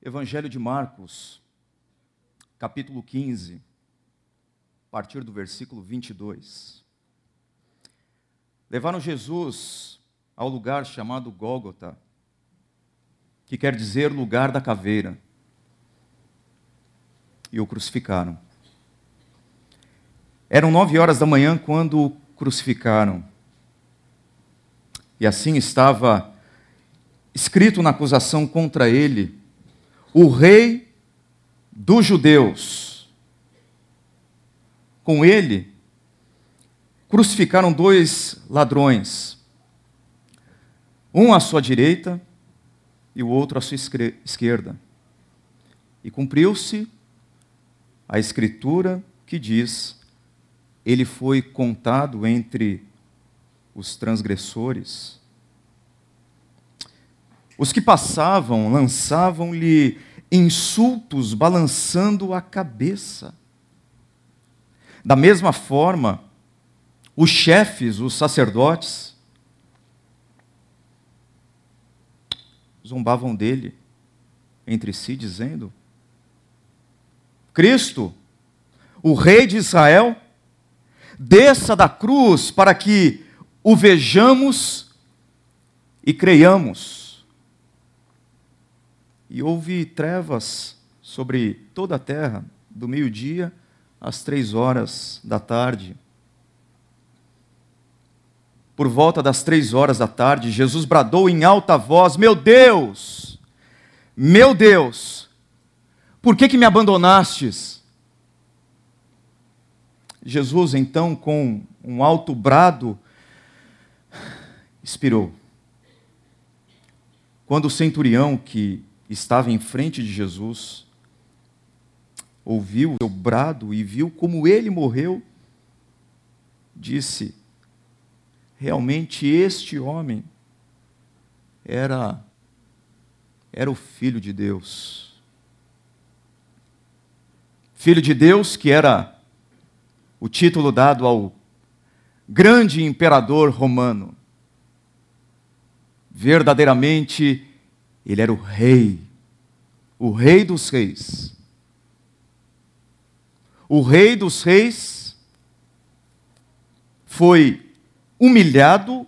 Evangelho de Marcos, capítulo 15, a partir do versículo 22. Levaram Jesus ao lugar chamado Gólgota, que quer dizer lugar da caveira, e o crucificaram. Eram nove horas da manhã quando o crucificaram. E assim estava escrito na acusação contra ele o rei dos judeus. Com ele, crucificaram dois ladrões, um à sua direita e o outro à sua esquerda. E cumpriu-se a escritura que diz: ele foi contado entre os transgressores. Os que passavam lançavam-lhe insultos, balançando a cabeça. Da mesma forma, os chefes, os sacerdotes, zombavam dele entre si, dizendo: Cristo, o Rei de Israel, desça da cruz para que o vejamos e creiamos e houve trevas sobre toda a terra, do meio-dia às três horas da tarde. Por volta das três horas da tarde, Jesus bradou em alta voz: Meu Deus, meu Deus, por que, que me abandonastes? Jesus, então, com um alto brado, expirou. Quando o centurião que estava em frente de Jesus, ouviu o seu brado e viu como ele morreu, disse: realmente este homem era era o filho de Deus. Filho de Deus que era o título dado ao grande imperador romano. Verdadeiramente ele era o rei, o rei dos reis. O rei dos reis foi humilhado,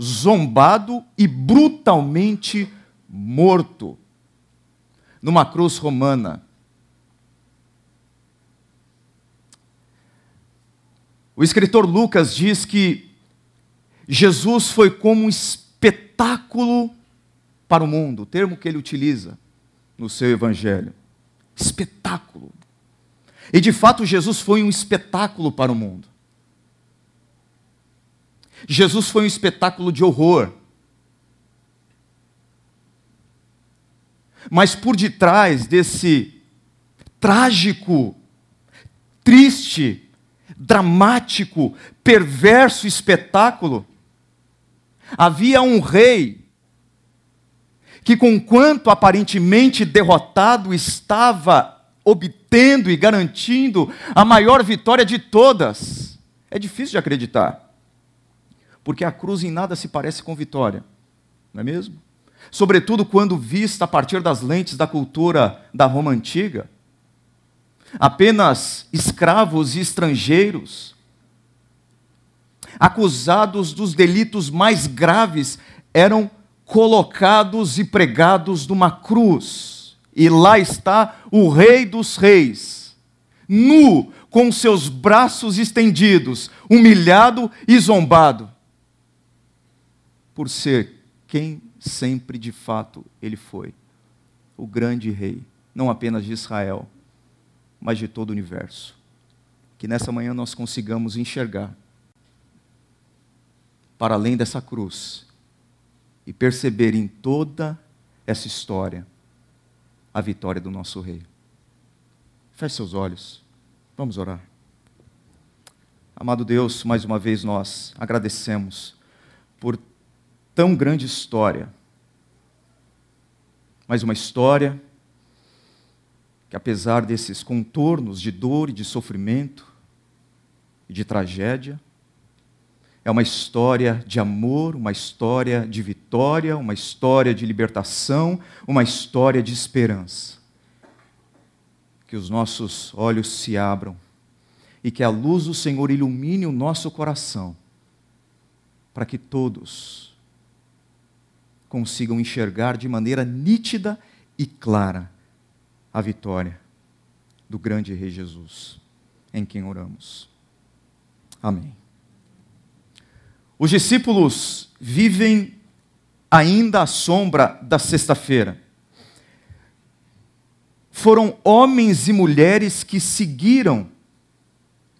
zombado e brutalmente morto numa cruz romana. O escritor Lucas diz que Jesus foi como um espetáculo para o mundo, o termo que ele utiliza no seu evangelho. Espetáculo. E de fato, Jesus foi um espetáculo para o mundo. Jesus foi um espetáculo de horror. Mas por detrás desse trágico, triste, dramático, perverso espetáculo, havia um rei que, conquanto aparentemente derrotado, estava obtendo e garantindo a maior vitória de todas. É difícil de acreditar, porque a cruz em nada se parece com vitória, não é mesmo? Sobretudo quando vista a partir das lentes da cultura da Roma antiga. Apenas escravos e estrangeiros, acusados dos delitos mais graves, eram colocados e pregados numa cruz. E lá está o Rei dos Reis, nu, com seus braços estendidos, humilhado e zombado, por ser quem sempre de fato ele foi o grande Rei, não apenas de Israel, mas de todo o universo. Que nessa manhã nós consigamos enxergar, para além dessa cruz, e perceber em toda essa história a vitória do nosso Rei. Feche seus olhos, vamos orar. Amado Deus, mais uma vez nós agradecemos por tão grande história. Mais uma história que, apesar desses contornos de dor e de sofrimento e de tragédia, é uma história de amor, uma história de vitória, uma história de libertação, uma história de esperança. Que os nossos olhos se abram e que a luz do Senhor ilumine o nosso coração, para que todos consigam enxergar de maneira nítida e clara a vitória do grande Rei Jesus, em quem oramos. Amém. Os discípulos vivem ainda à sombra da sexta-feira. Foram homens e mulheres que seguiram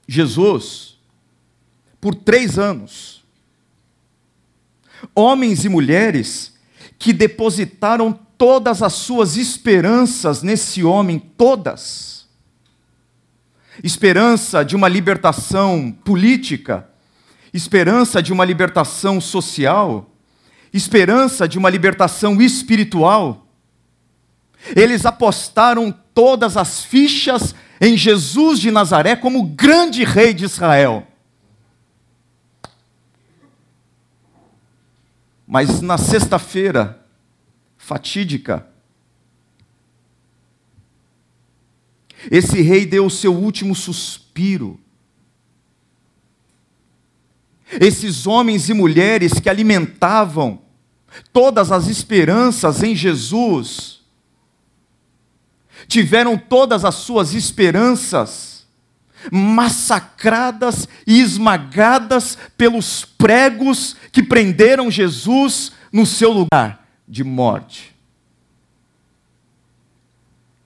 Jesus por três anos. Homens e mulheres que depositaram todas as suas esperanças nesse homem, todas. Esperança de uma libertação política, esperança de uma libertação social, esperança de uma libertação espiritual. Eles apostaram todas as fichas em Jesus de Nazaré como grande rei de Israel. Mas na sexta-feira fatídica, esse rei deu o seu último suspiro esses homens e mulheres que alimentavam todas as esperanças em Jesus, tiveram todas as suas esperanças massacradas e esmagadas pelos pregos que prenderam Jesus no seu lugar de morte.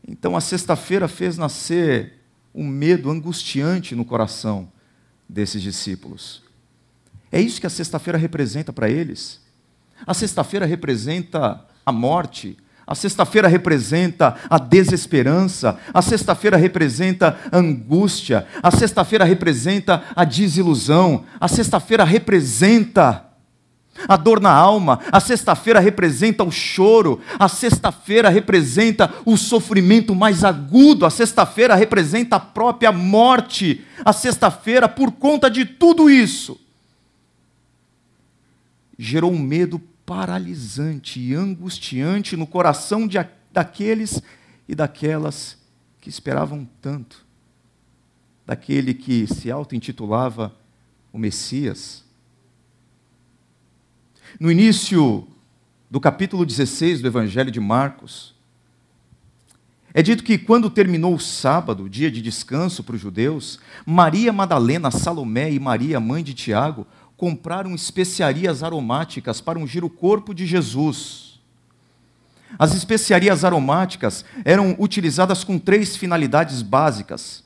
Então a sexta-feira fez nascer um medo angustiante no coração desses discípulos. É isso que a sexta-feira representa para eles. A sexta-feira representa a morte, a sexta-feira representa a desesperança, a sexta-feira representa a angústia, a sexta-feira representa a desilusão, a sexta-feira representa a dor na alma, a sexta-feira representa o choro, a sexta-feira representa o sofrimento mais agudo, a sexta-feira representa a própria morte, a sexta-feira, por conta de tudo isso, gerou um medo paralisante e angustiante no coração de, daqueles e daquelas que esperavam tanto, daquele que se auto-intitulava o Messias. No início do capítulo 16 do Evangelho de Marcos, é dito que quando terminou o sábado, dia de descanso para os judeus, Maria Madalena, Salomé e Maria, mãe de Tiago, compraram especiarias aromáticas para ungir o corpo de Jesus. As especiarias aromáticas eram utilizadas com três finalidades básicas.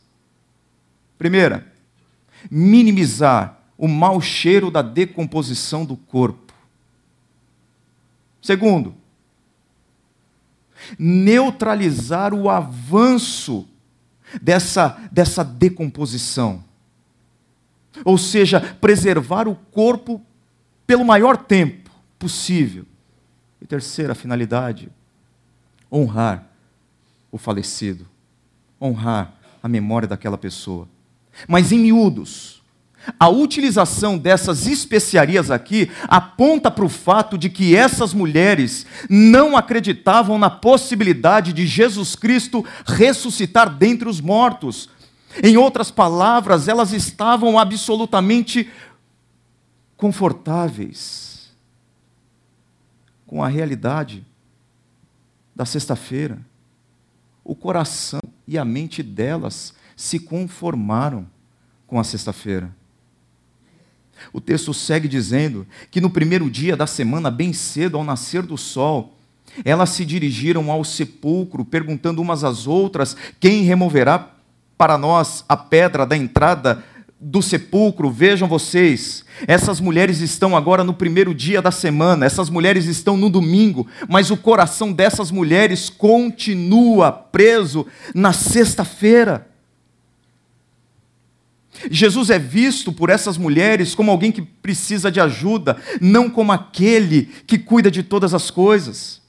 Primeira, minimizar o mau cheiro da decomposição do corpo. Segundo, neutralizar o avanço dessa, dessa decomposição ou seja, preservar o corpo pelo maior tempo possível. E terceira finalidade, honrar o falecido, honrar a memória daquela pessoa. Mas em miúdos, a utilização dessas especiarias aqui aponta para o fato de que essas mulheres não acreditavam na possibilidade de Jesus Cristo ressuscitar dentre os mortos, em outras palavras, elas estavam absolutamente confortáveis com a realidade da sexta-feira. O coração e a mente delas se conformaram com a sexta-feira. O texto segue dizendo que no primeiro dia da semana, bem cedo, ao nascer do sol, elas se dirigiram ao sepulcro, perguntando umas às outras: quem removerá para nós a pedra da entrada do sepulcro, vejam vocês, essas mulheres estão agora no primeiro dia da semana, essas mulheres estão no domingo, mas o coração dessas mulheres continua preso na sexta-feira. Jesus é visto por essas mulheres como alguém que precisa de ajuda, não como aquele que cuida de todas as coisas.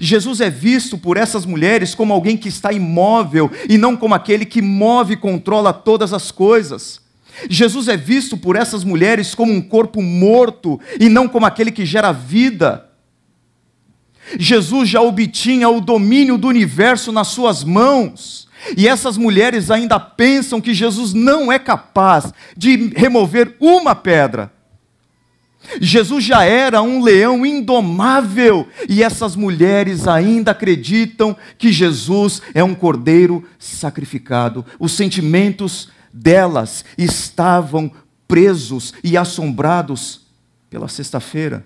Jesus é visto por essas mulheres como alguém que está imóvel e não como aquele que move e controla todas as coisas. Jesus é visto por essas mulheres como um corpo morto e não como aquele que gera vida. Jesus já obtinha o domínio do universo nas suas mãos. E essas mulheres ainda pensam que Jesus não é capaz de remover uma pedra. Jesus já era um leão indomável, e essas mulheres ainda acreditam que Jesus é um cordeiro sacrificado. Os sentimentos delas estavam presos e assombrados pela sexta-feira.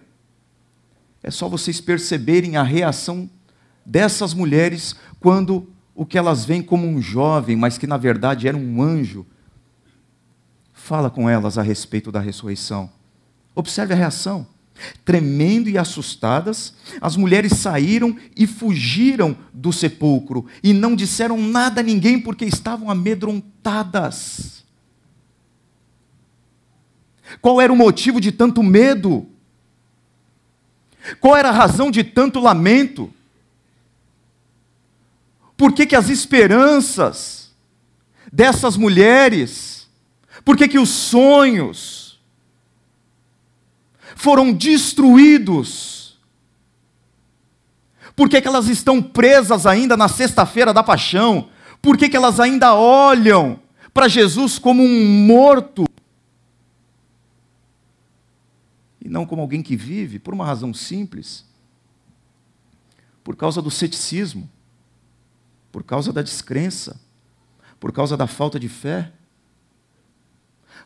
É só vocês perceberem a reação dessas mulheres quando o que elas veem como um jovem, mas que na verdade era um anjo, fala com elas a respeito da ressurreição. Observe a reação. Tremendo e assustadas, as mulheres saíram e fugiram do sepulcro e não disseram nada a ninguém porque estavam amedrontadas. Qual era o motivo de tanto medo? Qual era a razão de tanto lamento? Por que, que as esperanças dessas mulheres, por que, que os sonhos foram destruídos? Por que, que elas estão presas ainda na sexta-feira da paixão? Por que, que elas ainda olham para Jesus como um morto e não como alguém que vive, por uma razão simples: por causa do ceticismo, por causa da descrença, por causa da falta de fé.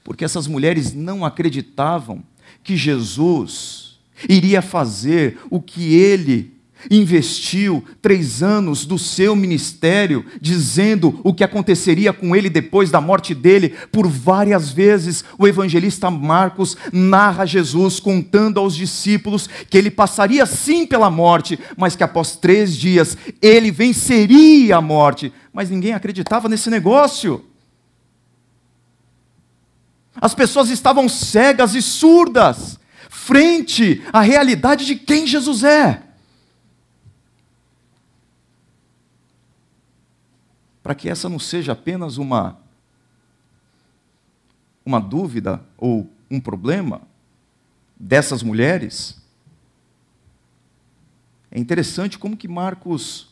Porque essas mulheres não acreditavam que Jesus iria fazer o que ele investiu três anos do seu ministério, dizendo o que aconteceria com ele depois da morte dele. Por várias vezes, o evangelista Marcos narra Jesus contando aos discípulos que ele passaria sim pela morte, mas que após três dias ele venceria a morte. Mas ninguém acreditava nesse negócio. As pessoas estavam cegas e surdas frente à realidade de quem Jesus é. para que essa não seja apenas uma uma dúvida ou um problema dessas mulheres. É interessante como que Marcos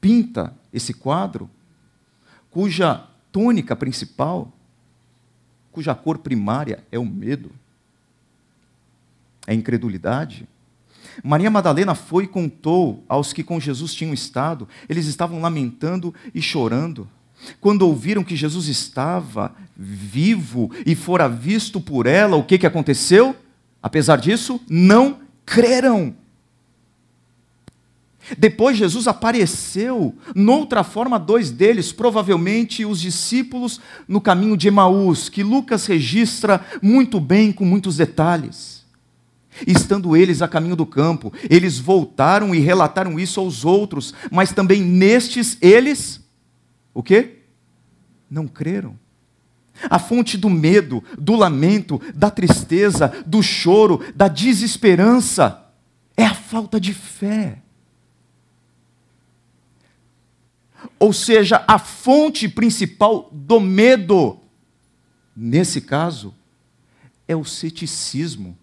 pinta esse quadro, cuja tônica principal, cuja cor primária é o medo, é a incredulidade, Maria Madalena foi e contou aos que com Jesus tinham estado, eles estavam lamentando e chorando. Quando ouviram que Jesus estava vivo e fora visto por ela, o que, que aconteceu? Apesar disso, não creram. Depois Jesus apareceu, noutra forma, dois deles, provavelmente os discípulos no caminho de Emaús, que Lucas registra muito bem, com muitos detalhes. Estando eles a caminho do campo, eles voltaram e relataram isso aos outros, mas também nestes eles, o quê? Não creram. A fonte do medo, do lamento, da tristeza, do choro, da desesperança, é a falta de fé. Ou seja, a fonte principal do medo, nesse caso, é o ceticismo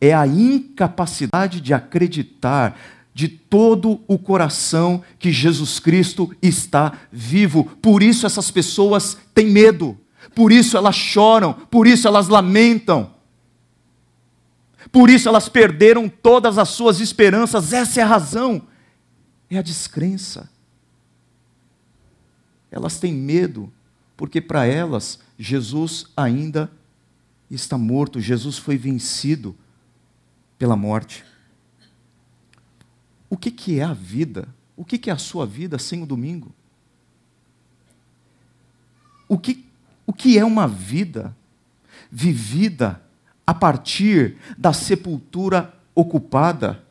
é a incapacidade de acreditar de todo o coração que Jesus Cristo está vivo. Por isso essas pessoas têm medo, por isso elas choram, por isso elas lamentam. Por isso elas perderam todas as suas esperanças, essa é a razão. É a descrença. Elas têm medo, porque para elas Jesus ainda está morto, Jesus foi vencido pela morte. O que, que é a vida? O que, que é a sua vida sem o domingo? O que, o que é uma vida vivida a partir da sepultura ocupada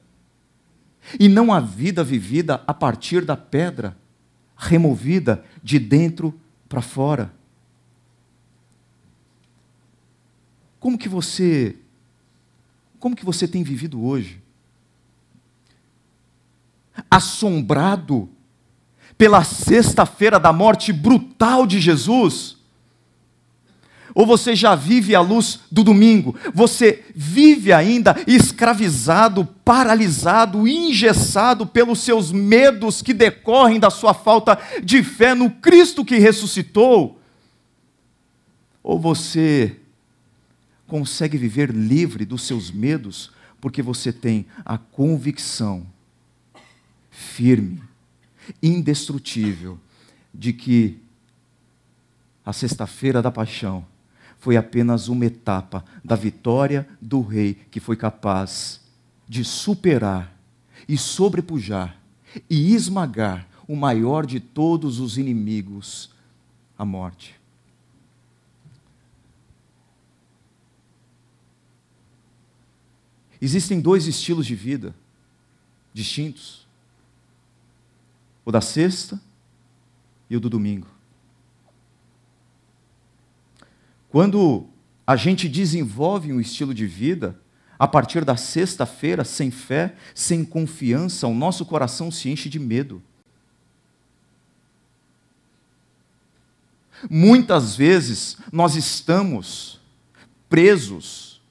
e não a vida vivida a partir da pedra removida de dentro para fora? Como que você como que você tem vivido hoje? Assombrado pela sexta-feira da morte brutal de Jesus? Ou você já vive à luz do domingo? Você vive ainda escravizado, paralisado, engessado pelos seus medos que decorrem da sua falta de fé no Cristo que ressuscitou? Ou você consegue viver livre dos seus medos porque você tem a convicção firme, indestrutível, de que a Sexta-feira da Paixão foi apenas uma etapa da vitória do Rei que foi capaz de superar e sobrepujar e esmagar o maior de todos os inimigos, a morte. Existem dois estilos de vida distintos: o da sexta e o do domingo. Quando a gente desenvolve um estilo de vida, a partir da sexta-feira, sem fé, sem confiança, o nosso coração se enche de medo. Muitas vezes nós estamos presos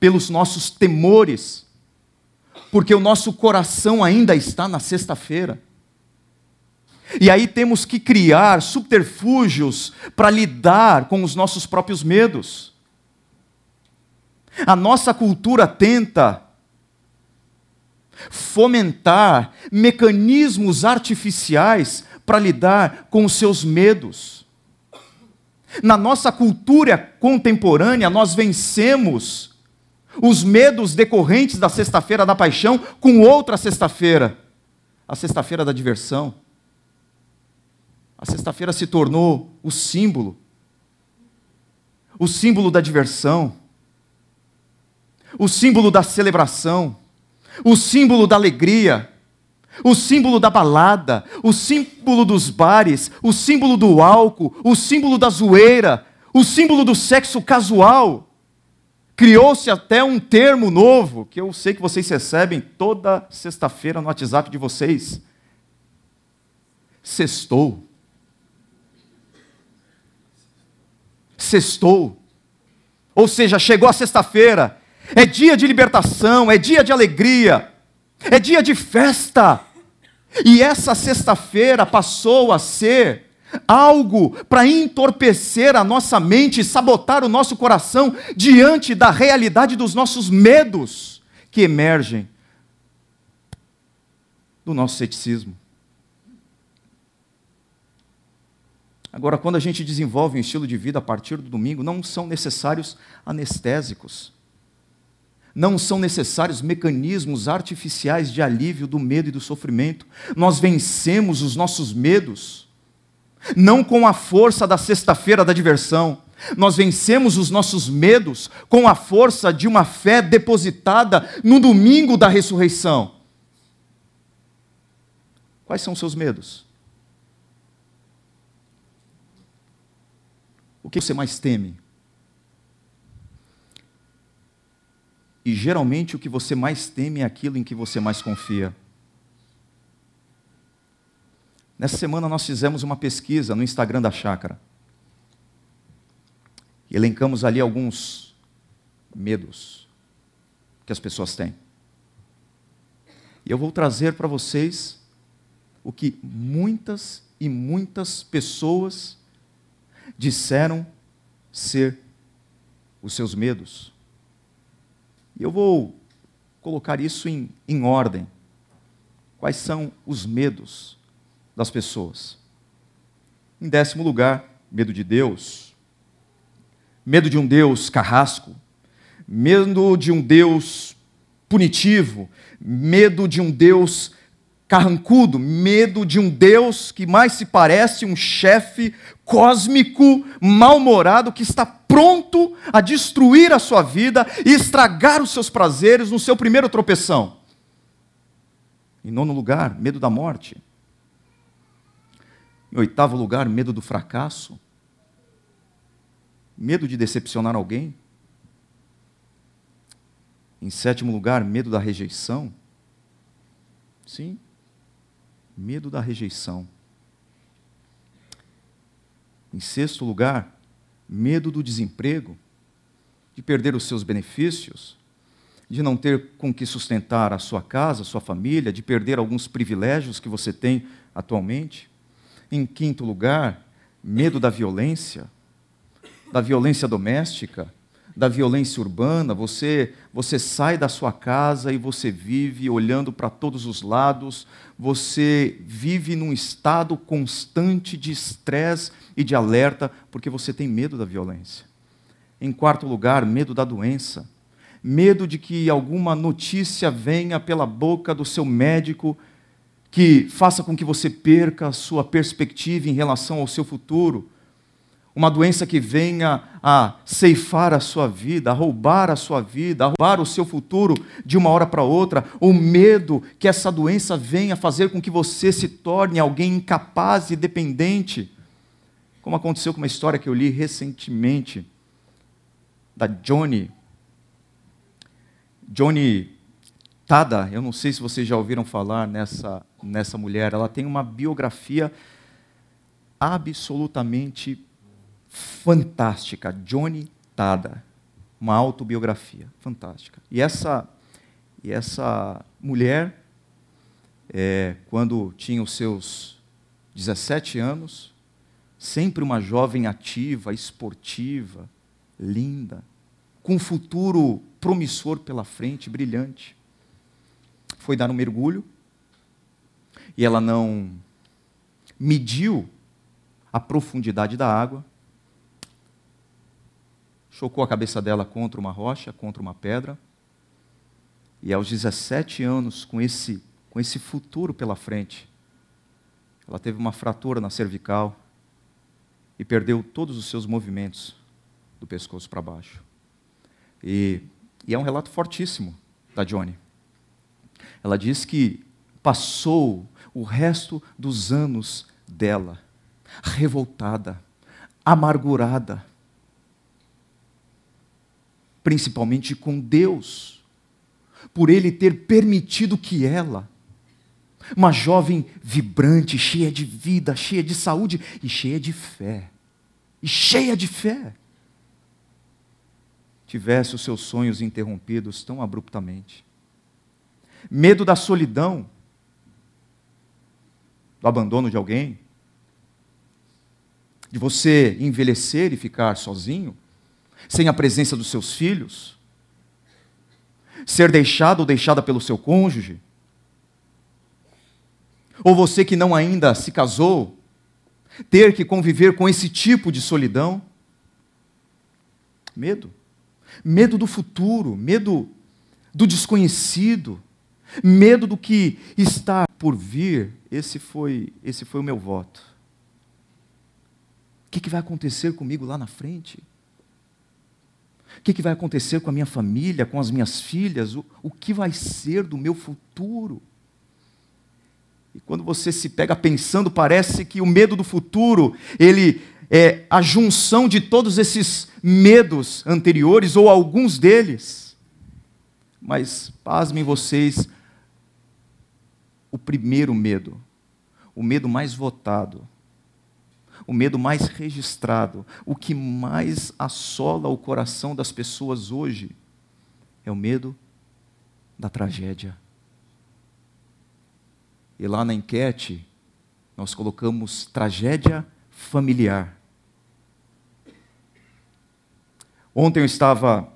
pelos nossos temores, porque o nosso coração ainda está na sexta-feira. E aí temos que criar subterfúgios para lidar com os nossos próprios medos. A nossa cultura tenta fomentar mecanismos artificiais para lidar com os seus medos. Na nossa cultura contemporânea, nós vencemos os medos decorrentes da sexta-feira da paixão com outra sexta-feira, a sexta-feira da diversão. A sexta-feira se tornou o símbolo, o símbolo da diversão, o símbolo da celebração, o símbolo da alegria, o símbolo da balada, o símbolo dos bares, o símbolo do álcool, o símbolo da zoeira, o símbolo do sexo casual. Criou-se até um termo novo, que eu sei que vocês recebem toda sexta-feira no WhatsApp de vocês. Sextou. Sextou. Ou seja, chegou a sexta-feira. É dia de libertação, é dia de alegria, é dia de festa. E essa sexta-feira passou a ser algo para entorpecer a nossa mente, sabotar o nosso coração diante da realidade dos nossos medos que emergem do nosso ceticismo. Agora, quando a gente desenvolve um estilo de vida a partir do domingo, não são necessários anestésicos. Não são necessários mecanismos artificiais de alívio do medo e do sofrimento. Nós vencemos os nossos medos não com a força da sexta-feira da diversão. Nós vencemos os nossos medos com a força de uma fé depositada no domingo da ressurreição. Quais são os seus medos? O que você mais teme? E geralmente o que você mais teme é aquilo em que você mais confia. Nessa semana nós fizemos uma pesquisa no Instagram da Chácara. E elencamos ali alguns medos que as pessoas têm. E eu vou trazer para vocês o que muitas e muitas pessoas disseram ser os seus medos. E eu vou colocar isso em, em ordem. Quais são os medos das pessoas. Em décimo lugar, medo de Deus. Medo de um Deus carrasco. Medo de um Deus punitivo. Medo de um Deus carrancudo. Medo de um Deus que mais se parece um chefe cósmico, mal-humorado, que está pronto a destruir a sua vida e estragar os seus prazeres no seu primeiro tropeção. Em nono lugar, medo da morte. Em oitavo lugar, medo do fracasso. Medo de decepcionar alguém. Em sétimo lugar, medo da rejeição. Sim, medo da rejeição. Em sexto lugar, medo do desemprego, de perder os seus benefícios, de não ter com que sustentar a sua casa, a sua família, de perder alguns privilégios que você tem atualmente. Em quinto lugar, medo da violência, da violência doméstica, da violência urbana, você você sai da sua casa e você vive olhando para todos os lados, você vive num estado constante de estresse e de alerta porque você tem medo da violência. Em quarto lugar, medo da doença. Medo de que alguma notícia venha pela boca do seu médico que faça com que você perca a sua perspectiva em relação ao seu futuro uma doença que venha a ceifar a sua vida, a roubar a sua vida, a roubar o seu futuro de uma hora para outra, o medo que essa doença venha fazer com que você se torne alguém incapaz e dependente, como aconteceu com uma história que eu li recentemente da Johnny Johnny Tada, eu não sei se vocês já ouviram falar nessa nessa mulher, ela tem uma biografia absolutamente fantástica, Johnny Tada, uma autobiografia fantástica. E essa, e essa mulher, é, quando tinha os seus 17 anos, sempre uma jovem ativa, esportiva, linda, com um futuro promissor pela frente, brilhante, foi dar um mergulho e ela não mediu a profundidade da água chocou a cabeça dela contra uma rocha, contra uma pedra. E aos 17 anos, com esse, com esse futuro pela frente, ela teve uma fratura na cervical e perdeu todos os seus movimentos do pescoço para baixo. E, e é um relato fortíssimo da Johnny. Ela diz que passou o resto dos anos dela revoltada, amargurada, principalmente com Deus, por Ele ter permitido que ela, uma jovem vibrante, cheia de vida, cheia de saúde e cheia de fé, e cheia de fé, tivesse os seus sonhos interrompidos tão abruptamente. Medo da solidão, do abandono de alguém, de você envelhecer e ficar sozinho sem a presença dos seus filhos, ser deixado ou deixada pelo seu cônjuge, ou você que não ainda se casou, ter que conviver com esse tipo de solidão. Medo. Medo do futuro, medo do desconhecido, medo do que está por vir. Esse foi, esse foi o meu voto. O que, que vai acontecer comigo lá na frente? O que, que vai acontecer com a minha família, com as minhas filhas? O, o que vai ser do meu futuro? E quando você se pega pensando, parece que o medo do futuro, ele é a junção de todos esses medos anteriores, ou alguns deles. Mas, pasmem vocês, o primeiro medo, o medo mais votado, o medo mais registrado, o que mais assola o coração das pessoas hoje é o medo da tragédia. E lá na enquete, nós colocamos tragédia familiar. Ontem eu estava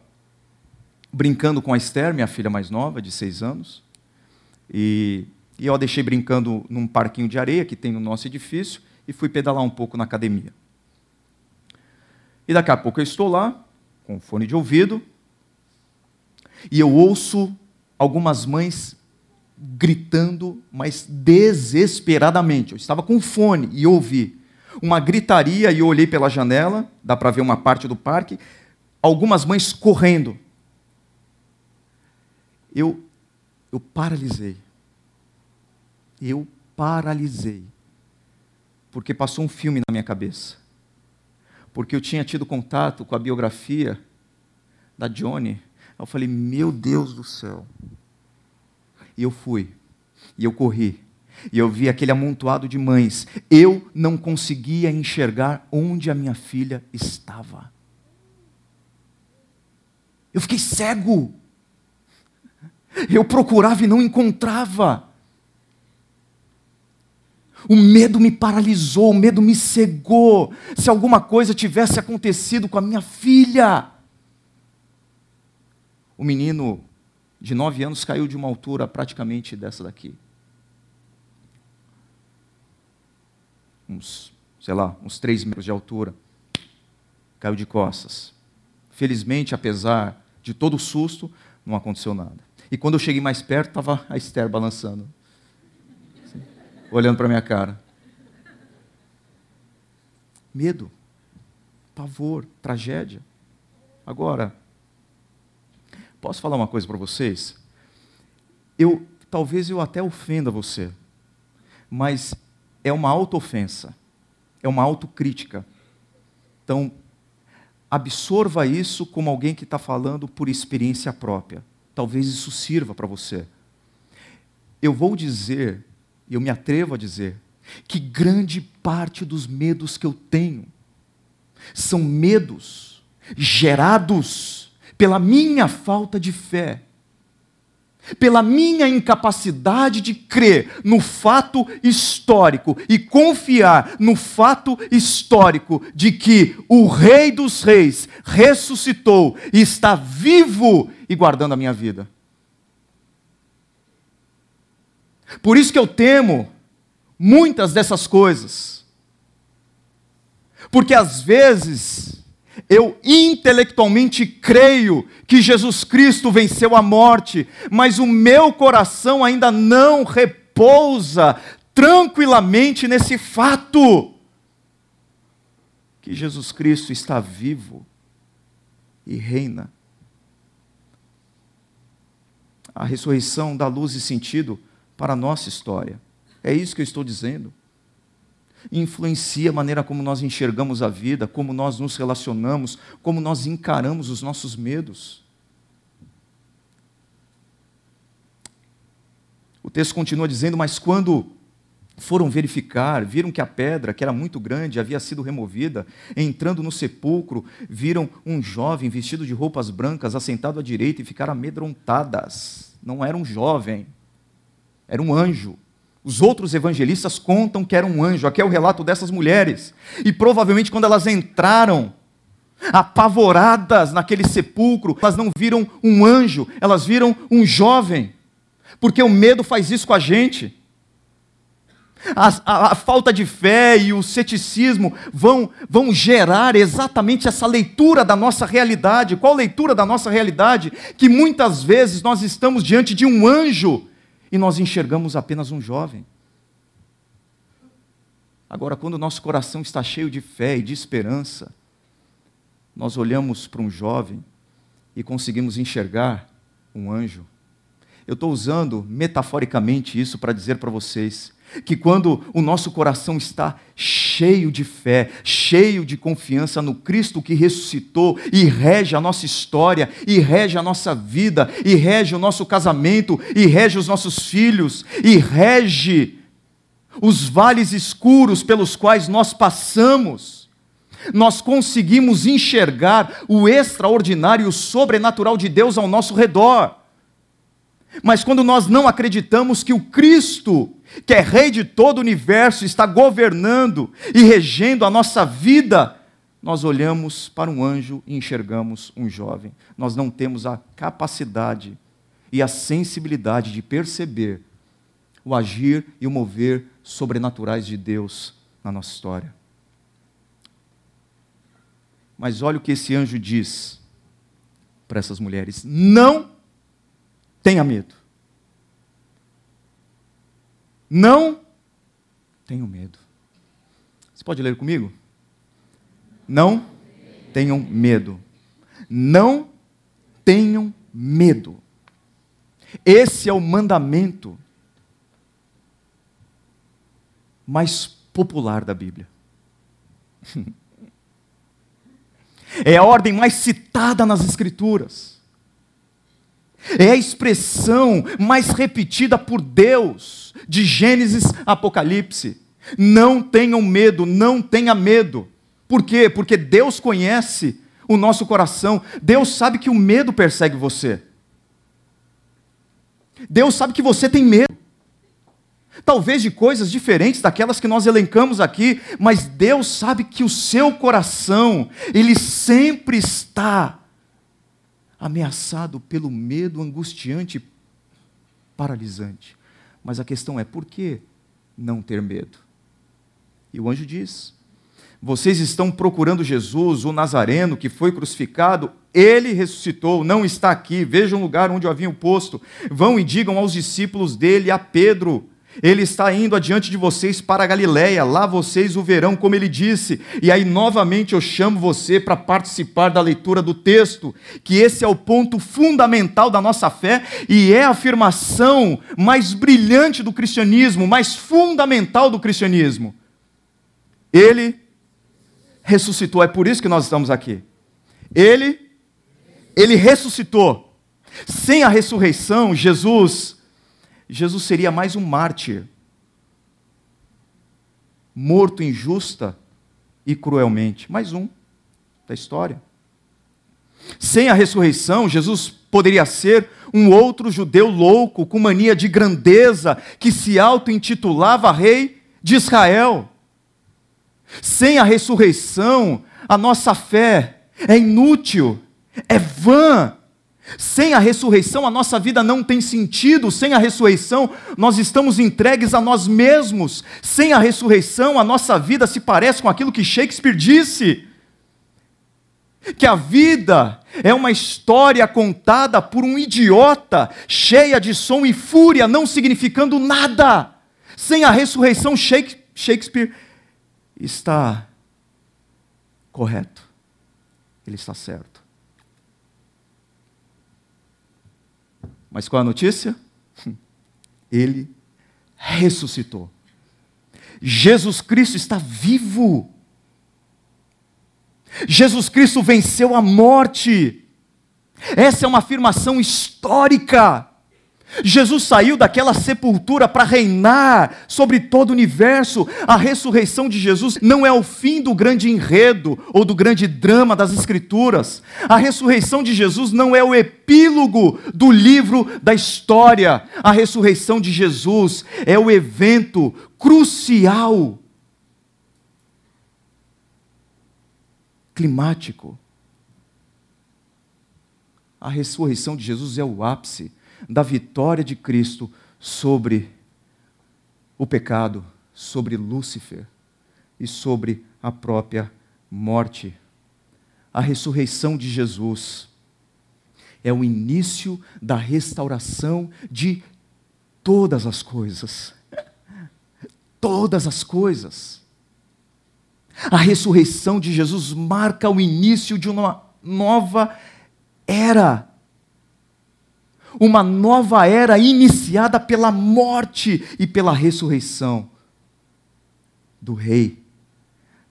brincando com a Esther, minha filha mais nova, de seis anos, e, e eu a deixei brincando num parquinho de areia que tem no nosso edifício, e fui pedalar um pouco na academia. E daqui a pouco eu estou lá, com fone de ouvido, e eu ouço algumas mães gritando, mas desesperadamente. Eu estava com fone e ouvi uma gritaria e eu olhei pela janela, dá para ver uma parte do parque, algumas mães correndo. Eu eu paralisei. Eu paralisei porque passou um filme na minha cabeça. Porque eu tinha tido contato com a biografia da Johnny. Eu falei, meu Deus do céu. E eu fui. E eu corri. e eu vi aquele amontoado de mães. Eu não conseguia enxergar onde a minha filha estava. Eu fiquei cego. Eu procurava e não encontrava. O medo me paralisou, o medo me cegou. Se alguma coisa tivesse acontecido com a minha filha. O menino de nove anos caiu de uma altura praticamente dessa daqui. Uns, sei lá, uns três metros de altura. Caiu de costas. Felizmente, apesar de todo o susto, não aconteceu nada. E quando eu cheguei mais perto, estava a Esther balançando, olhando para a minha cara. Medo, pavor, tragédia. Agora, posso falar uma coisa para vocês? Eu, talvez eu até ofenda você, mas é uma autoofensa, é uma autocrítica. Então, absorva isso como alguém que está falando por experiência própria. Talvez isso sirva para você. Eu vou dizer, eu me atrevo a dizer, que grande parte dos medos que eu tenho são medos gerados pela minha falta de fé pela minha incapacidade de crer no fato histórico e confiar no fato histórico de que o Rei dos Reis ressuscitou e está vivo e guardando a minha vida. Por isso que eu temo muitas dessas coisas. Porque às vezes eu intelectualmente creio que Jesus Cristo venceu a morte, mas o meu coração ainda não repousa tranquilamente nesse fato que Jesus Cristo está vivo e reina. A ressurreição dá luz e sentido para a nossa história. É isso que eu estou dizendo influencia a maneira como nós enxergamos a vida, como nós nos relacionamos, como nós encaramos os nossos medos. O texto continua dizendo: Mas quando foram verificar, viram que a pedra, que era muito grande, havia sido removida, entrando no sepulcro, viram um jovem vestido de roupas brancas assentado à direita e ficaram amedrontadas. Não era um jovem, era um anjo. Os outros evangelistas contam que era um anjo. Aqui é o relato dessas mulheres. E provavelmente, quando elas entraram, apavoradas naquele sepulcro, elas não viram um anjo, elas viram um jovem. Porque o medo faz isso com a gente. A, a, a, falta de fé e o ceticismo vão, vão gerar exatamente essa leitura da nossa realidade. Qual leitura da nossa realidade? Que muitas vezes nós estamos diante de um anjo e nós enxergamos apenas um jovem. Agora, quando o nosso coração está cheio de fé e de esperança, nós olhamos para um jovem e conseguimos enxergar um anjo. Eu estou usando metaforicamente isso para dizer para vocês que quando o nosso coração está cheio de fé, cheio de confiança no Cristo que ressuscitou e rege a nossa história, e rege a nossa vida, e rege o nosso casamento, e rege os nossos filhos, e rege os vales escuros pelos quais nós passamos, nós conseguimos enxergar o extraordinário e o sobrenatural de Deus ao nosso redor. Mas quando nós não acreditamos que o Cristo, que é Rei de todo o universo, está governando e regendo a nossa vida, nós olhamos para um anjo e enxergamos um jovem. Nós não temos a capacidade e a sensibilidade de perceber o agir e o mover sobrenaturais de Deus na nossa história. Mas olha o que esse anjo diz para essas mulheres: não tenha medo. Não tenham medo. Você pode ler comigo? Não tenham medo. Não tenham medo. Esse é o mandamento mais popular da Bíblia. É a ordem mais citada nas Escrituras. É a expressão mais repetida por Deus, de Gênesis a Apocalipse. Não tenham medo, não tenha medo. Por quê? Porque Deus conhece o nosso coração. Deus sabe que o medo persegue você. Deus sabe que você tem medo. Talvez de coisas diferentes daquelas que nós elencamos aqui, mas Deus sabe que o seu coração, ele sempre está ameaçado pelo medo angustiante, paralisante. Mas a questão é: por que não ter medo? E o anjo diz: Vocês estão procurando Jesus, o Nazareno, que foi crucificado, ele ressuscitou, não está aqui, vejam o lugar onde o haviam posto. Vão e digam aos discípulos dele, a Pedro, ele está indo adiante de vocês para a Galiléia, lá vocês o verão, como ele disse. E aí, novamente, eu chamo você para participar da leitura do texto, que esse é o ponto fundamental da nossa fé e é a afirmação mais brilhante do cristianismo, mais fundamental do cristianismo. Ele ressuscitou, é por isso que nós estamos aqui. Ele, ele ressuscitou. Sem a ressurreição, Jesus Jesus seria mais um mártir, morto injusta e cruelmente. Mais um da história. Sem a ressurreição, Jesus poderia ser um outro judeu louco, com mania de grandeza, que se auto-intitulava rei de Israel. Sem a ressurreição, a nossa fé é inútil, é vã, sem a ressurreição, a nossa vida não tem sentido. Sem a ressurreição, nós estamos entregues a nós mesmos. Sem a ressurreição, a nossa vida se parece com aquilo que Shakespeare disse: que a vida é uma história contada por um idiota, cheia de som e fúria, não significando nada. Sem a ressurreição, Shakespeare está correto, ele está certo. Mas qual a notícia? Ele ressuscitou. Jesus Cristo está vivo. Jesus Cristo venceu a morte. Essa é uma afirmação histórica. Jesus saiu daquela sepultura para reinar sobre todo o universo. A ressurreição de Jesus não é o fim do grande enredo ou do grande drama das Escrituras. A ressurreição de Jesus não é o epílogo do livro da história. A ressurreição de Jesus é o evento crucial, climático. A ressurreição de Jesus é o ápice da vitória de Cristo sobre o pecado, sobre Lúcifer e sobre a própria morte. A ressurreição de Jesus é o início da restauração de todas as coisas. Todas as coisas. A ressurreição de Jesus marca o início de uma nova era uma nova era iniciada pela morte e pela ressurreição do Rei.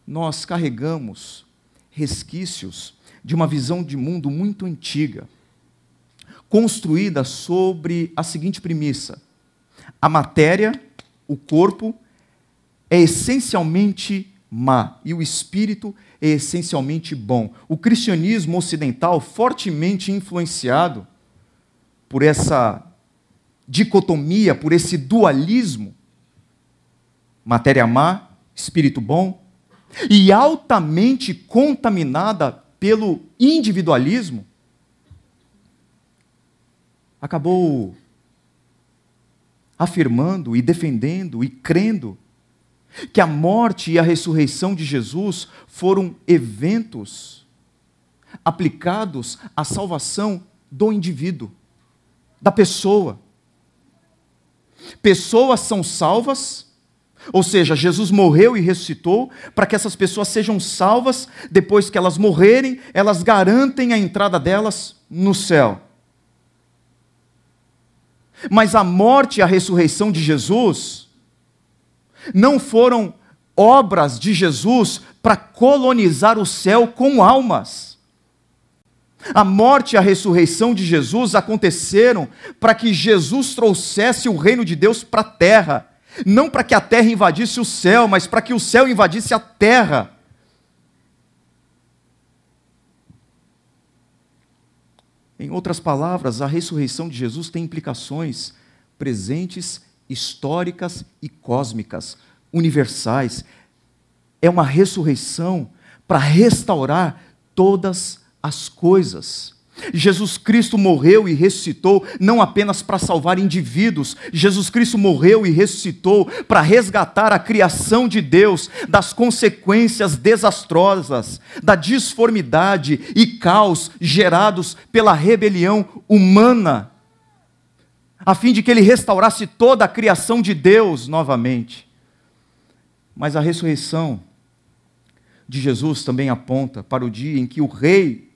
Nós carregamos resquícios de uma visão de mundo muito antiga, construída sobre a seguinte premissa: a matéria, o corpo, é essencialmente má e o espírito é essencialmente bom. O cristianismo ocidental, fortemente influenciado por essa dicotomia, por esse dualismo, matéria má, espírito bom, e altamente contaminada pelo individualismo, acabou afirmando e defendendo e crendo que a morte e a ressurreição de Jesus foram eventos aplicados à salvação do indivíduo da pessoa. Pessoas são salvas, ou seja, Jesus morreu e ressuscitou para que essas pessoas sejam salvas, depois que elas morrerem, elas garantem a entrada delas no céu. Mas a morte e a ressurreição de Jesus não foram obras de Jesus para colonizar o céu com almas. A morte e a ressurreição de Jesus aconteceram para que Jesus trouxesse o reino de Deus para a terra. Não para que a terra invadisse o céu, mas para que o céu invadisse a terra. Em outras palavras, a ressurreição de Jesus tem implicações presentes, históricas e cósmicas, universais. É uma ressurreição para restaurar todas as coisas. Jesus Cristo morreu e ressuscitou não apenas para salvar indivíduos, Jesus Cristo morreu e ressuscitou para resgatar a criação de Deus das consequências desastrosas, da disformidade e caos gerados pela rebelião humana, a fim de que ele restaurasse toda a criação de Deus novamente. Mas a ressurreição de Jesus também aponta para o dia em que o Rei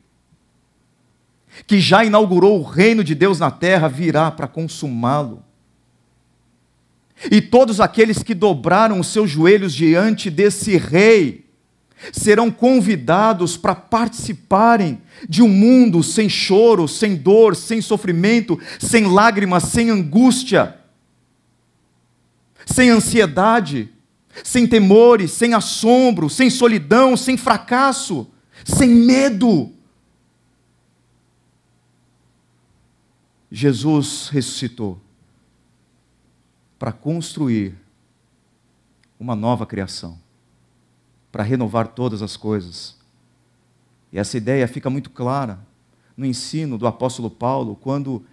que já inaugurou o reino de Deus na terra, virá para consumá-lo. E todos aqueles que dobraram os seus joelhos diante desse rei serão convidados para participarem de um mundo sem choro, sem dor, sem sofrimento, sem lágrimas, sem angústia, sem ansiedade, sem temores, sem assombro, sem solidão, sem fracasso, sem medo Jesus ressuscitou para construir uma nova criação, para renovar todas as coisas. E essa ideia fica muito clara no ensino do apóstolo Paulo, quando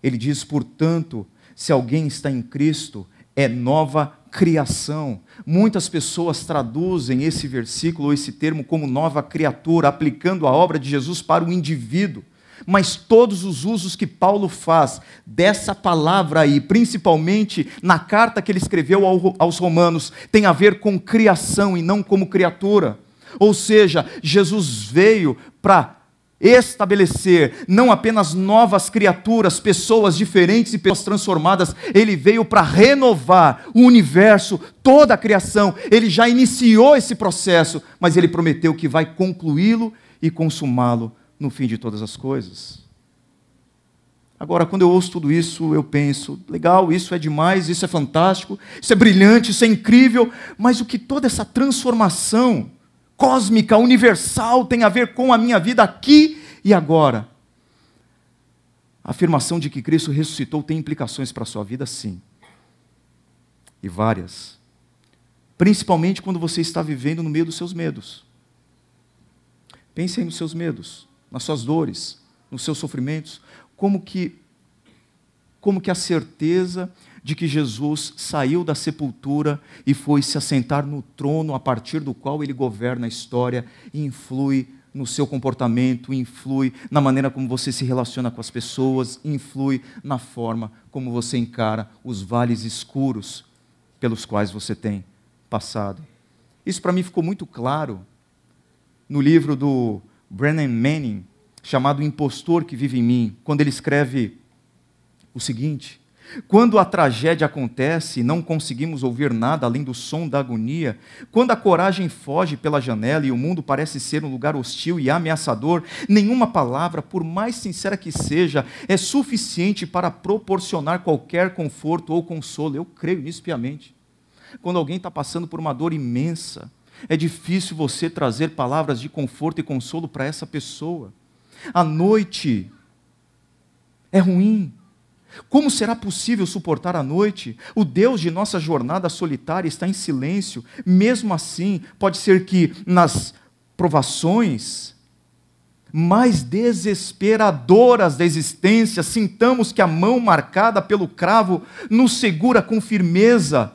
ele diz: portanto, se alguém está em Cristo, é nova criação. Muitas pessoas traduzem esse versículo, esse termo, como nova criatura, aplicando a obra de Jesus para o indivíduo. Mas todos os usos que Paulo faz dessa palavra aí, principalmente na carta que ele escreveu aos Romanos, tem a ver com criação e não como criatura. Ou seja, Jesus veio para estabelecer não apenas novas criaturas, pessoas diferentes e pessoas transformadas, ele veio para renovar o universo, toda a criação. Ele já iniciou esse processo, mas ele prometeu que vai concluí-lo e consumá-lo no fim de todas as coisas. Agora, quando eu ouço tudo isso, eu penso: legal, isso é demais, isso é fantástico, isso é brilhante, isso é incrível, mas o que toda essa transformação cósmica, universal, tem a ver com a minha vida aqui e agora? A afirmação de que Cristo ressuscitou tem implicações para a sua vida, sim. E várias. Principalmente quando você está vivendo no meio dos seus medos. Pense aí nos seus medos nas suas dores, nos seus sofrimentos, como que como que a certeza de que Jesus saiu da sepultura e foi se assentar no trono a partir do qual ele governa a história e influi no seu comportamento, influi na maneira como você se relaciona com as pessoas, influi na forma como você encara os vales escuros pelos quais você tem passado. Isso para mim ficou muito claro no livro do Brennan Manning, chamado Impostor que Vive em Mim, quando ele escreve o seguinte: quando a tragédia acontece e não conseguimos ouvir nada além do som da agonia, quando a coragem foge pela janela e o mundo parece ser um lugar hostil e ameaçador, nenhuma palavra, por mais sincera que seja, é suficiente para proporcionar qualquer conforto ou consolo. Eu creio nisso piamente. Quando alguém está passando por uma dor imensa, é difícil você trazer palavras de conforto e consolo para essa pessoa. A noite é ruim. Como será possível suportar a noite? O Deus de nossa jornada solitária está em silêncio. Mesmo assim, pode ser que nas provações mais desesperadoras da existência, sintamos que a mão marcada pelo cravo nos segura com firmeza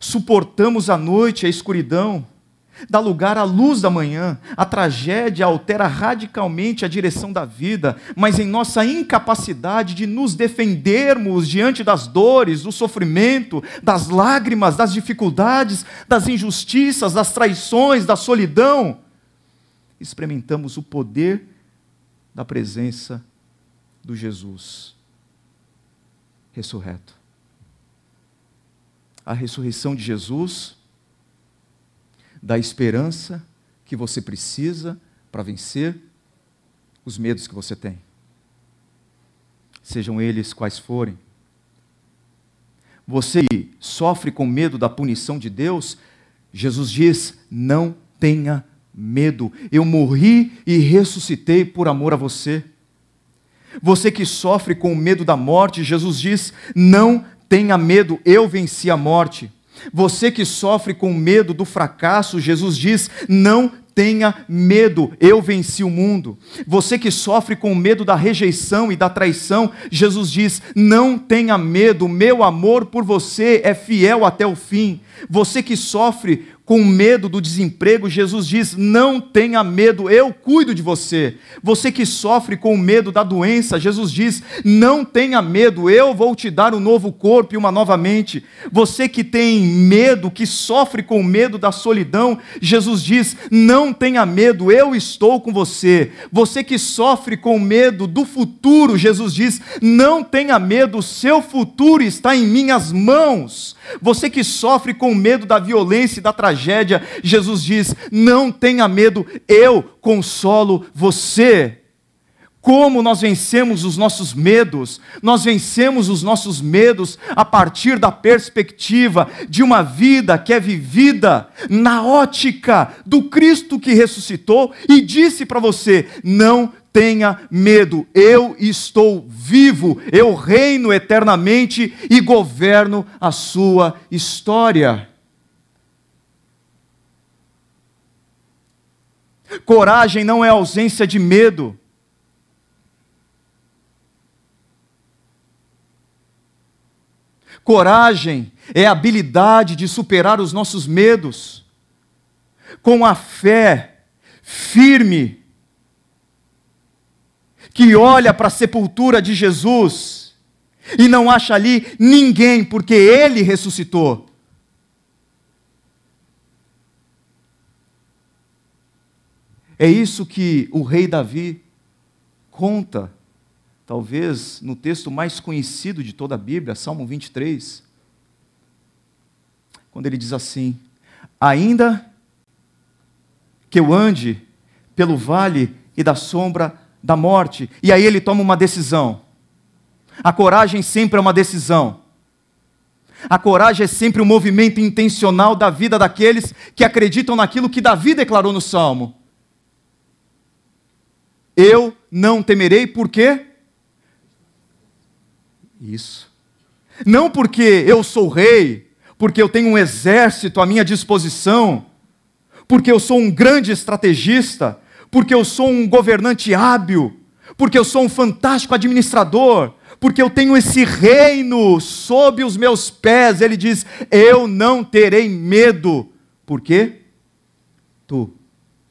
suportamos a noite, a escuridão, dá lugar à luz da manhã. A tragédia altera radicalmente a direção da vida, mas em nossa incapacidade de nos defendermos diante das dores, do sofrimento, das lágrimas, das dificuldades, das injustiças, das traições, da solidão, experimentamos o poder da presença do Jesus ressurreto a ressurreição de Jesus, da esperança que você precisa para vencer os medos que você tem. Sejam eles quais forem. Você sofre com medo da punição de Deus, Jesus diz: não tenha medo. Eu morri e ressuscitei por amor a você. Você que sofre com medo da morte, Jesus diz: não tenha medo, eu venci a morte. Você que sofre com medo do fracasso, Jesus diz: não tenha medo, eu venci o mundo. Você que sofre com medo da rejeição e da traição, Jesus diz: não tenha medo, meu amor por você é fiel até o fim. Você que sofre com medo do desemprego, Jesus diz: não tenha medo, eu cuido de você. Você que sofre com medo da doença, Jesus diz: não tenha medo, eu vou te dar um novo corpo e uma nova mente. Você que tem medo, que sofre com medo da solidão, Jesus diz: não tenha medo, eu estou com você. Você que sofre com medo do futuro, Jesus diz: não tenha medo, seu futuro está em minhas mãos. Você que sofre com medo da violência e da tragédia, Jesus diz: não tenha medo, eu consolo você. Como nós vencemos os nossos medos? Nós vencemos os nossos medos a partir da perspectiva de uma vida que é vivida na ótica do Cristo que ressuscitou e disse para você: não tenha medo, eu estou vivo, eu reino eternamente e governo a sua história. Coragem não é ausência de medo. Coragem é a habilidade de superar os nossos medos com a fé firme que olha para a sepultura de Jesus e não acha ali ninguém, porque ele ressuscitou. É isso que o rei Davi conta, talvez no texto mais conhecido de toda a Bíblia, Salmo 23, quando ele diz assim: Ainda que eu ande pelo vale e da sombra da morte. E aí ele toma uma decisão. A coragem sempre é uma decisão. A coragem é sempre um movimento intencional da vida daqueles que acreditam naquilo que Davi declarou no Salmo. Eu não temerei, por quê? Isso. Não porque eu sou rei, porque eu tenho um exército à minha disposição, porque eu sou um grande estrategista, porque eu sou um governante hábil, porque eu sou um fantástico administrador, porque eu tenho esse reino sob os meus pés. Ele diz: Eu não terei medo, porque tu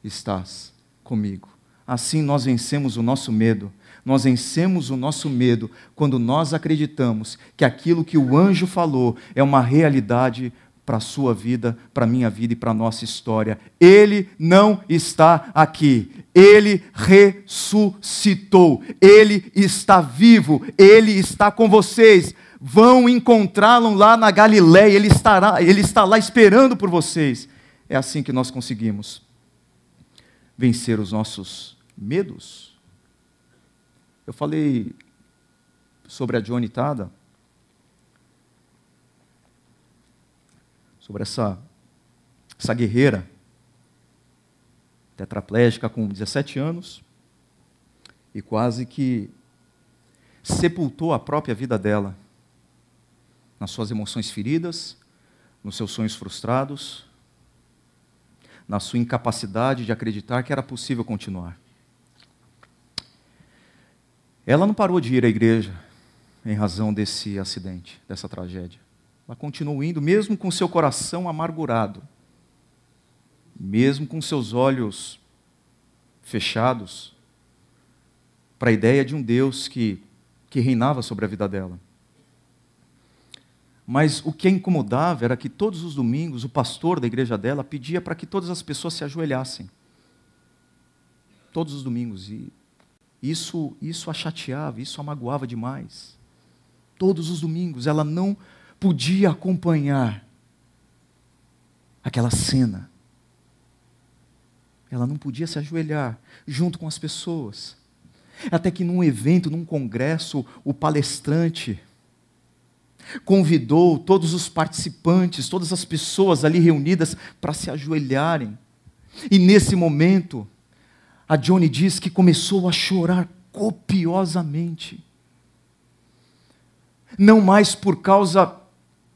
estás comigo. Assim nós vencemos o nosso medo. Nós vencemos o nosso medo quando nós acreditamos que aquilo que o anjo falou é uma realidade para a sua vida, para a minha vida e para a nossa história. Ele não está aqui. Ele ressuscitou. Ele está vivo. Ele está com vocês. Vão encontrá-lo lá na Galiléia. Ele estará, ele está lá esperando por vocês. É assim que nós conseguimos vencer os nossos medos. Eu falei sobre a Johnny Tada sobre essa, essa guerreira tetraplégica com 17 anos e quase que sepultou a própria vida dela nas suas emoções feridas, nos seus sonhos frustrados, na sua incapacidade de acreditar que era possível continuar. Ela não parou de ir à igreja em razão desse acidente, dessa tragédia. Ela continuou indo, mesmo com seu coração amargurado, mesmo com seus olhos fechados para a ideia de um Deus que, que reinava sobre a vida dela. Mas o que a incomodava era que todos os domingos o pastor da igreja dela pedia para que todas as pessoas se ajoelhassem. Todos os domingos. E isso, isso a chateava, isso a magoava demais. Todos os domingos ela não podia acompanhar aquela cena. Ela não podia se ajoelhar junto com as pessoas. Até que num evento, num congresso, o palestrante convidou todos os participantes, todas as pessoas ali reunidas para se ajoelharem. E nesse momento, a Johnny diz que começou a chorar copiosamente. Não mais por causa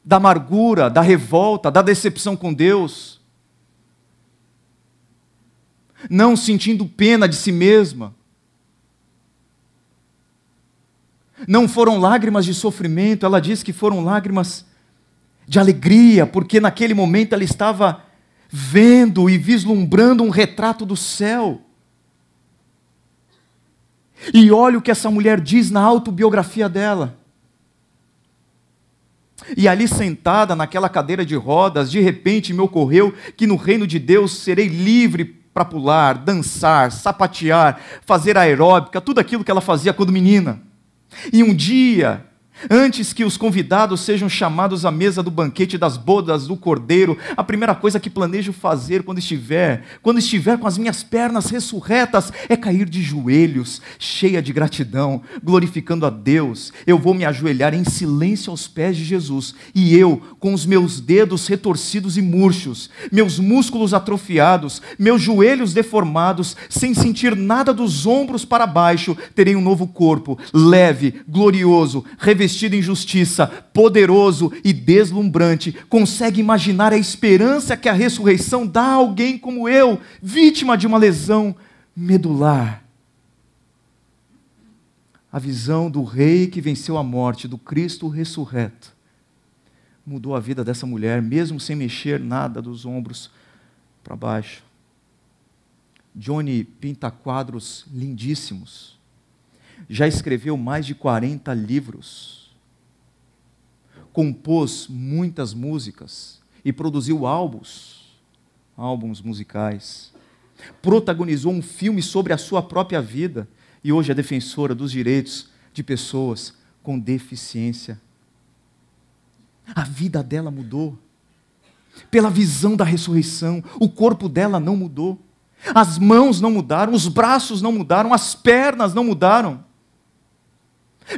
da amargura, da revolta, da decepção com Deus, não sentindo pena de si mesma. Não foram lágrimas de sofrimento, ela diz que foram lágrimas de alegria, porque naquele momento ela estava vendo e vislumbrando um retrato do céu. E olha o que essa mulher diz na autobiografia dela. E ali sentada naquela cadeira de rodas, de repente me ocorreu que no reino de Deus serei livre para pular, dançar, sapatear, fazer aeróbica, tudo aquilo que ela fazia quando menina. E um dia Antes que os convidados sejam chamados à mesa do banquete das bodas do cordeiro, a primeira coisa que planejo fazer quando estiver, quando estiver com as minhas pernas ressurretas, é cair de joelhos, cheia de gratidão, glorificando a Deus. Eu vou me ajoelhar em silêncio aos pés de Jesus, e eu, com os meus dedos retorcidos e murchos, meus músculos atrofiados, meus joelhos deformados, sem sentir nada dos ombros para baixo, terei um novo corpo, leve, glorioso, revestido revestido em justiça, poderoso e deslumbrante, consegue imaginar a esperança que a ressurreição dá a alguém como eu, vítima de uma lesão medular. A visão do rei que venceu a morte, do Cristo ressurreto, mudou a vida dessa mulher, mesmo sem mexer nada dos ombros para baixo. Johnny pinta quadros lindíssimos. Já escreveu mais de 40 livros compôs muitas músicas e produziu álbuns, álbuns musicais. Protagonizou um filme sobre a sua própria vida e hoje é defensora dos direitos de pessoas com deficiência. A vida dela mudou. Pela visão da ressurreição, o corpo dela não mudou. As mãos não mudaram, os braços não mudaram, as pernas não mudaram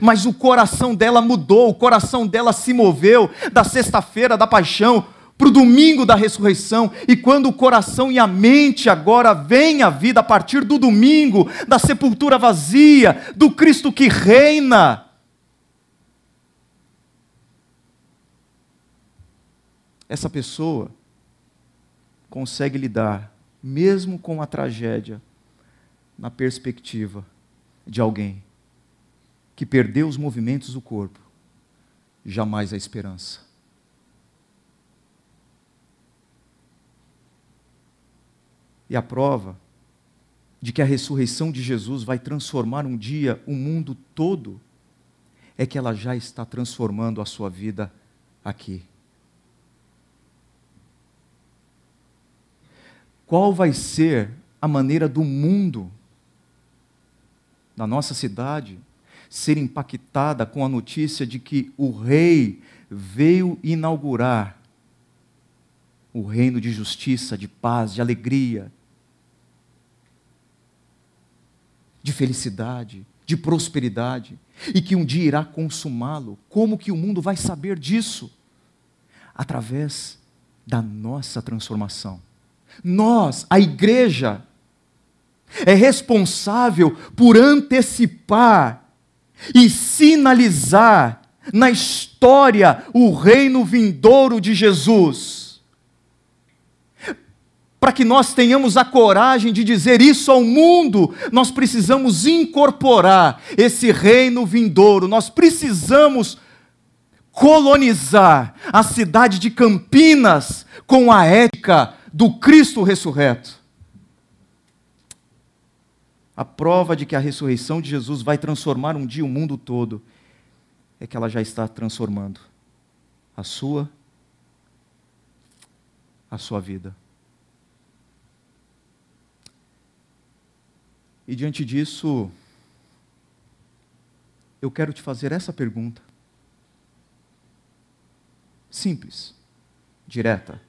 mas o coração dela mudou, o coração dela se moveu da sexta-feira da paixão para o domingo da ressurreição, e quando o coração e a mente agora vêm à vida a partir do domingo, da sepultura vazia, do Cristo que reina, essa pessoa consegue lidar, mesmo com a tragédia, na perspectiva de alguém que perdeu os movimentos do corpo, jamais a esperança. E a prova de que a ressurreição de Jesus vai transformar um dia o mundo todo é que ela já está transformando a sua vida aqui. Qual vai ser a maneira do mundo, da nossa cidade, ser impactada com a notícia de que o rei veio inaugurar o reino de justiça, de paz, de alegria, de felicidade, de prosperidade, e que um dia irá consumá-lo. Como que o mundo vai saber disso? Através da nossa transformação. Nós, a igreja, é responsável por antecipar e sinalizar na história o reino vindouro de Jesus. Para que nós tenhamos a coragem de dizer isso ao mundo, nós precisamos incorporar esse reino vindouro, nós precisamos colonizar a cidade de Campinas com a ética do Cristo ressurreto. A prova de que a ressurreição de Jesus vai transformar um dia o mundo todo é que ela já está transformando a sua a sua vida. E diante disso, eu quero te fazer essa pergunta. Simples, direta.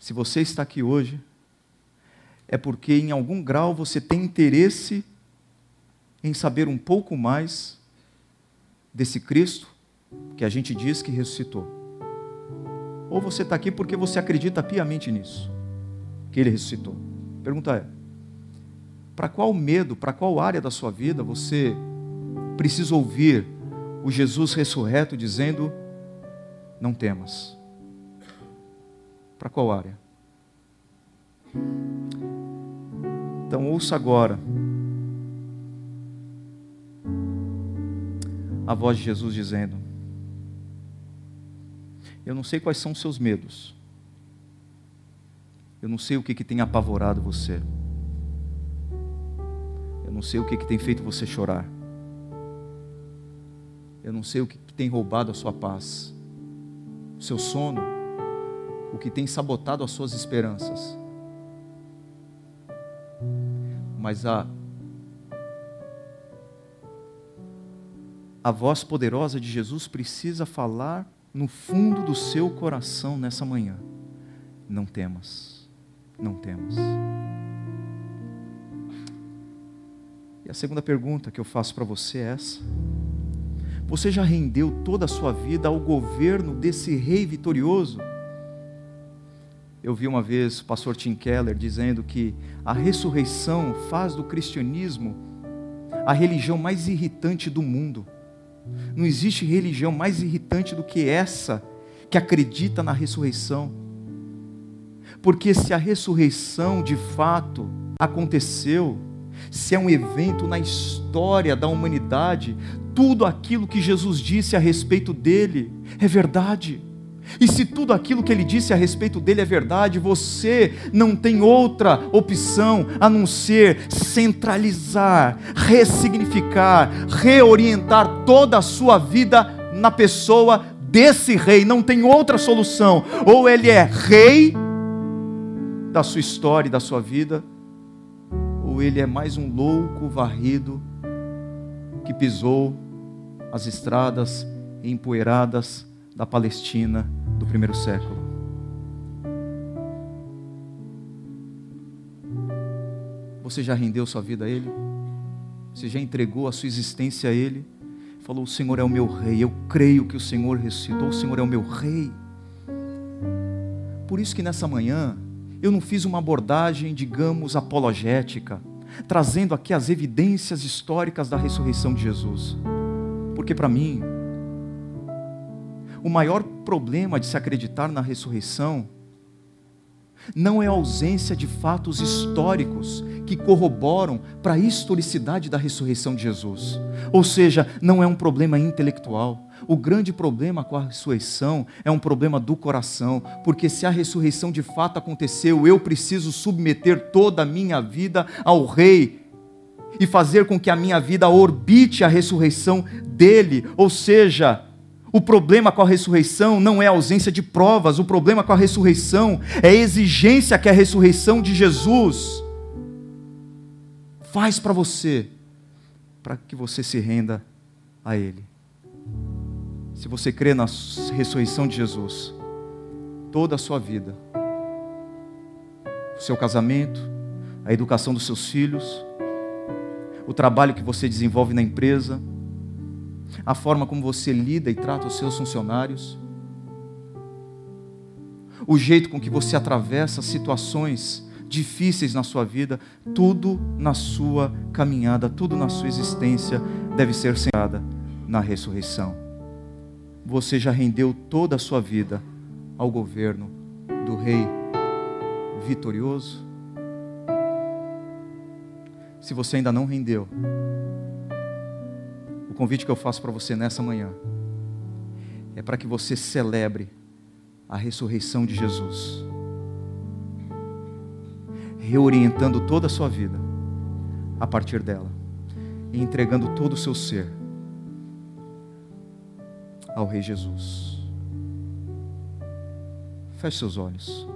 Se você está aqui hoje é porque em algum grau você tem interesse em saber um pouco mais desse Cristo que a gente diz que ressuscitou. Ou você está aqui porque você acredita piamente nisso, que ele ressuscitou. Pergunta é: para qual medo, para qual área da sua vida você precisa ouvir o Jesus ressurreto dizendo: não temas? Para qual área? Então ouça agora a voz de Jesus dizendo: Eu não sei quais são os seus medos. Eu não sei o que, que tem apavorado você. Eu não sei o que, que tem feito você chorar. Eu não sei o que, que tem roubado a sua paz, o seu sono, o que tem sabotado as suas esperanças. Mas a a voz poderosa de Jesus precisa falar no fundo do seu coração nessa manhã. Não temas, não temas. E a segunda pergunta que eu faço para você é essa: Você já rendeu toda a sua vida ao governo desse rei vitorioso? Eu vi uma vez o pastor Tim Keller dizendo que a ressurreição faz do cristianismo a religião mais irritante do mundo. Não existe religião mais irritante do que essa, que acredita na ressurreição. Porque se a ressurreição de fato aconteceu, se é um evento na história da humanidade, tudo aquilo que Jesus disse a respeito dele é verdade. E se tudo aquilo que ele disse a respeito dele é verdade, você não tem outra opção a não ser centralizar, ressignificar, reorientar toda a sua vida na pessoa desse rei. Não tem outra solução. Ou ele é rei da sua história e da sua vida, ou ele é mais um louco varrido que pisou as estradas empoeiradas da Palestina do primeiro século. Você já rendeu sua vida a Ele? Você já entregou a sua existência a Ele? Falou: O Senhor é o meu Rei. Eu creio que o Senhor ressuscitou. O Senhor é o meu Rei. Por isso que nessa manhã eu não fiz uma abordagem, digamos, apologética, trazendo aqui as evidências históricas da ressurreição de Jesus. Porque para mim, o maior problema de se acreditar na ressurreição não é a ausência de fatos históricos que corroboram para a historicidade da ressurreição de Jesus. Ou seja, não é um problema intelectual. O grande problema com a ressurreição é um problema do coração, porque se a ressurreição de fato aconteceu, eu preciso submeter toda a minha vida ao Rei e fazer com que a minha vida orbite a ressurreição dele, ou seja, o problema com a ressurreição não é a ausência de provas, o problema com a ressurreição é a exigência que a ressurreição de Jesus faz para você, para que você se renda a Ele. Se você crê na ressurreição de Jesus, toda a sua vida, o seu casamento, a educação dos seus filhos, o trabalho que você desenvolve na empresa, a forma como você lida e trata os seus funcionários, o jeito com que você atravessa situações difíceis na sua vida, tudo na sua caminhada, tudo na sua existência deve ser centrada na ressurreição. Você já rendeu toda a sua vida ao governo do Rei vitorioso? Se você ainda não rendeu, o convite que eu faço para você nessa manhã é para que você celebre a ressurreição de Jesus, reorientando toda a sua vida a partir dela e entregando todo o seu ser ao Rei Jesus. Feche seus olhos.